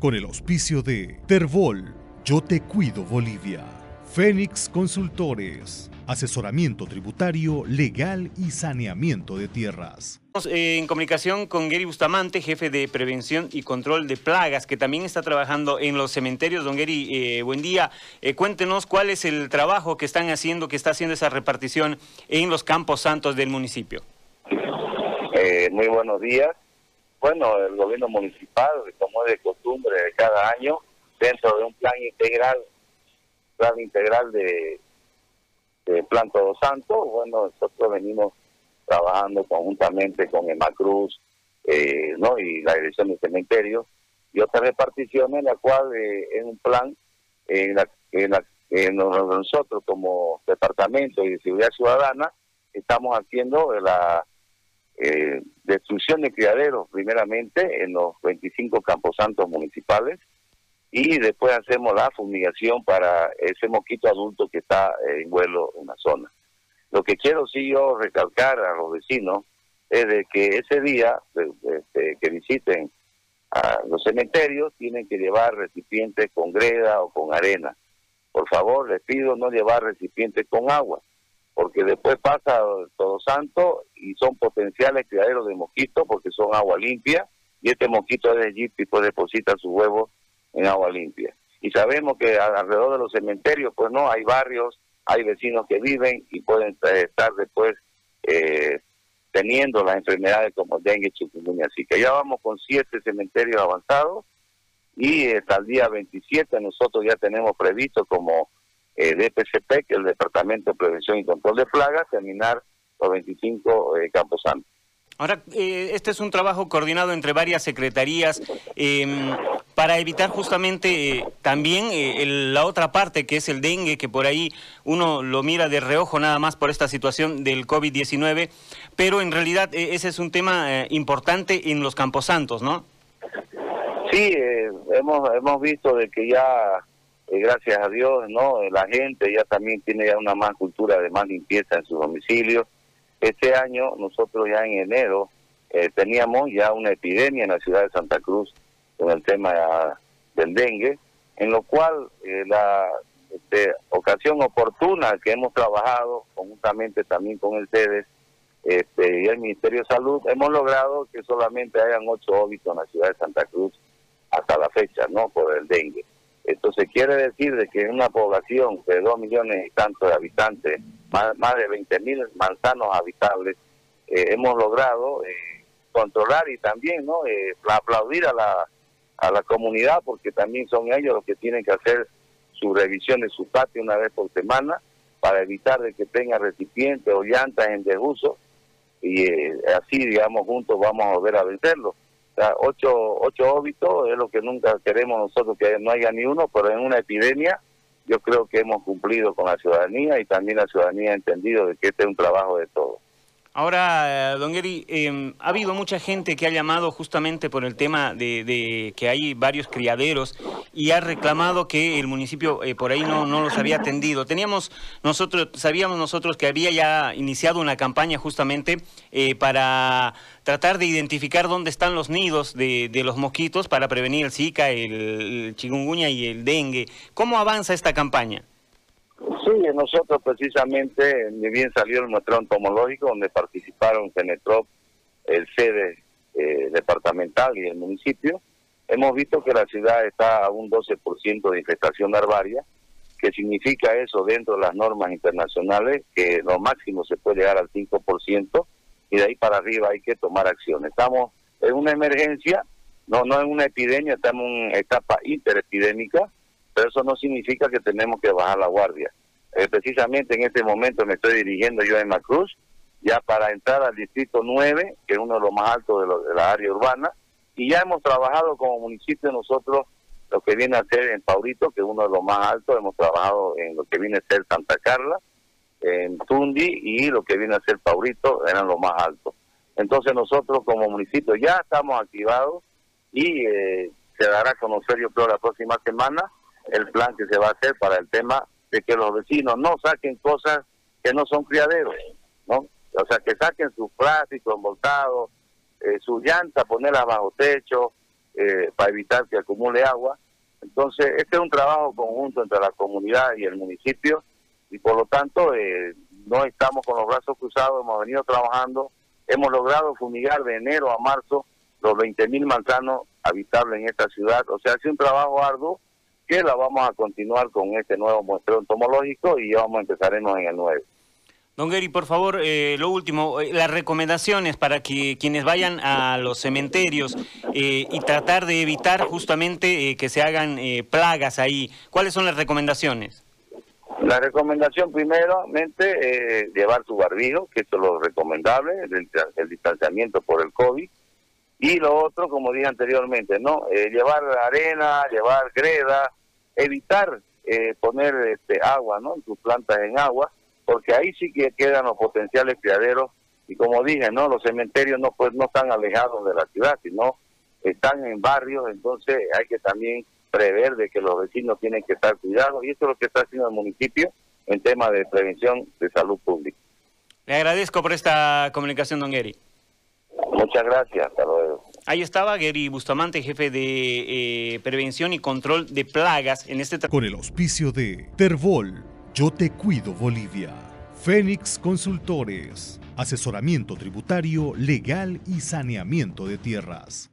con el auspicio de Terbol, Yo Te Cuido Bolivia, Fénix Consultores, asesoramiento tributario, legal y saneamiento de tierras. Eh, en comunicación con Gary Bustamante, jefe de prevención y control de plagas, que también está trabajando en los cementerios. Don Gary, eh, buen día. Eh, cuéntenos cuál es el trabajo que están haciendo, que está haciendo esa repartición en los campos santos del municipio. muy buenos días. Bueno, el gobierno municipal, como es de costumbre de cada año, dentro de un plan integral, plan integral de, Plan Todo Santo, bueno, nosotros venimos trabajando conjuntamente con Emacruz eh, ¿no? y la dirección del cementerio y otras reparticiones, la cual eh, es un plan en la, en la que nosotros como departamento y de seguridad ciudadana estamos haciendo la eh, destrucción de criaderos, primeramente en los 25 camposantos municipales, y después hacemos la fumigación para ese mosquito adulto que está en vuelo en la zona. Lo que quiero sí yo recalcar a los vecinos es de que ese día que visiten los cementerios tienen que llevar recipientes con greda o con arena. Por favor, les pido no llevar recipientes con agua porque después pasa todo santo y son potenciales criaderos de mosquitos porque son agua limpia y este mosquito es de allí pues deposita sus huevos en agua limpia. Y sabemos que alrededor de los cementerios, pues no, hay barrios, hay vecinos que viven y pueden estar después eh, teniendo las enfermedades como dengue, chikungunya. Así que ya vamos con siete cementerios avanzados y hasta el día 27 nosotros ya tenemos previsto como eh, DPCP, que es el Departamento de Prevención y Control de Plagas, terminar los 25 eh, Campos Santos. Ahora, eh, este es un trabajo coordinado entre varias secretarías em, para evitar justamente eh, también la otra parte que es el dengue, que por ahí uno lo mira de reojo nada más por esta situación del COVID-19, pero en realidad ese es un tema importante en los Camposantos, ¿no? Sí, hemos, hemos visto de que ya eh, gracias a Dios, ¿no? La gente ya también tiene ya una más cultura de más limpieza en sus domicilios. Este año, nosotros ya en enero, eh, teníamos ya una epidemia en la ciudad de Santa Cruz con el tema del dengue, en lo cual eh, la este, ocasión oportuna que hemos trabajado conjuntamente también con el CEDES este, y el Ministerio de Salud, hemos logrado que solamente hayan ocho óbitos en la ciudad de Santa Cruz hasta la fecha, ¿no? Por el dengue. Esto se quiere decir de que en una población de dos millones y tantos de habitantes, más, de 20 mil manzanos habitables, eh, hemos logrado eh, controlar y también no eh, aplaudir a la, a la comunidad porque también son ellos los que tienen que hacer su revisión de su patio una vez por semana para evitar de que tenga recipientes o llantas en desuso. Y así digamos juntos vamos a volver a vencerlo ocho, ocho óbitos es lo que nunca queremos nosotros, que no haya ni uno, pero en una epidemia yo creo que hemos cumplido con la ciudadanía y también la ciudadanía ha entendido de que este es un trabajo de todos. Ahora, don Gary, em, ha habido mucha gente que ha llamado justamente por el tema de, que hay varios criaderos y ha reclamado que el municipio eh, por ahí no, los había atendido. Teníamos nosotros, sabíamos nosotros que había ya iniciado una campaña justamente eh, para tratar de identificar dónde están los nidos de, los mosquitos para prevenir el Zika, el, el y el dengue. ¿Cómo avanza esta campaña? Sí, nosotros precisamente, bien salió el muestreo entomológico donde participaron Cenetrop, el sede eh, departamental y el municipio, hemos visto que la ciudad está a un 12% de infestación larvaria, que significa eso dentro de las normas internacionales, que lo máximo se puede llegar al 5%, y de ahí para arriba hay que tomar acción. Estamos en una emergencia, no, no en una epidemia, estamos en una etapa interepidémica, pero eso no significa que tenemos que bajar la guardia. Eh, precisamente en este momento me estoy dirigiendo yo a Macruz, ya para entrar al distrito 9, que es uno de los más altos de, la área urbana, y ya hemos trabajado como municipio nosotros lo que viene a ser en Paurito, que es uno de los más altos, hemos trabajado en lo que viene a ser Santa Carla, en Tundi y lo que viene a ser Paurito eran los más altos. Entonces nosotros como municipio ya estamos activados y eh, se dará a conocer yo creo la próxima semana el plan que se va a hacer para el tema de que los vecinos no saquen cosas que no son criaderos, ¿no? O sea, que saquen sus plásticos envoltados, eh, su llanta, ponerla bajo techo, eh, para evitar que acumule agua. Entonces, este es un trabajo conjunto entre la comunidad y el municipio y por lo tanto eh, no estamos con los brazos cruzados, hemos venido trabajando, hemos logrado fumigar de enero a marzo los 20.000 manzanos habitables en esta ciudad, o sea, ha un trabajo arduo que la vamos a continuar con este nuevo muestreo entomológico y ya vamos a empezaremos en el 9. Don Gary, por favor, eh, lo último, eh, las recomendaciones para que quienes vayan a los cementerios eh, y tratar de evitar justamente que se hagan plagas ahí. ¿Cuáles son las recomendaciones? La recomendación primeramente es llevar su barbijo, que esto es lo recomendable, el, distanciamiento por el COVID. Y lo otro, como dije anteriormente, no llevar arena, llevar greda, evitar poner este, agua, ¿no? Sus plantas en agua porque ahí sí que quedan los potenciales criaderos y como dije, no, los cementerios no pues no están alejados de la ciudad, sino están en barrios, entonces hay que también prever de que los vecinos tienen que estar cuidados y eso es lo que está haciendo el municipio en tema de prevención de salud pública. Le agradezco por esta comunicación, don Gary. Muchas gracias, hasta luego. Ahí estaba Gary Bustamante, jefe de eh, prevención y control de plagas en este... Con el auspicio de Terbol yo te cuido Bolivia. Fénix Consultores. Asesoramiento tributario, legal y saneamiento de tierras.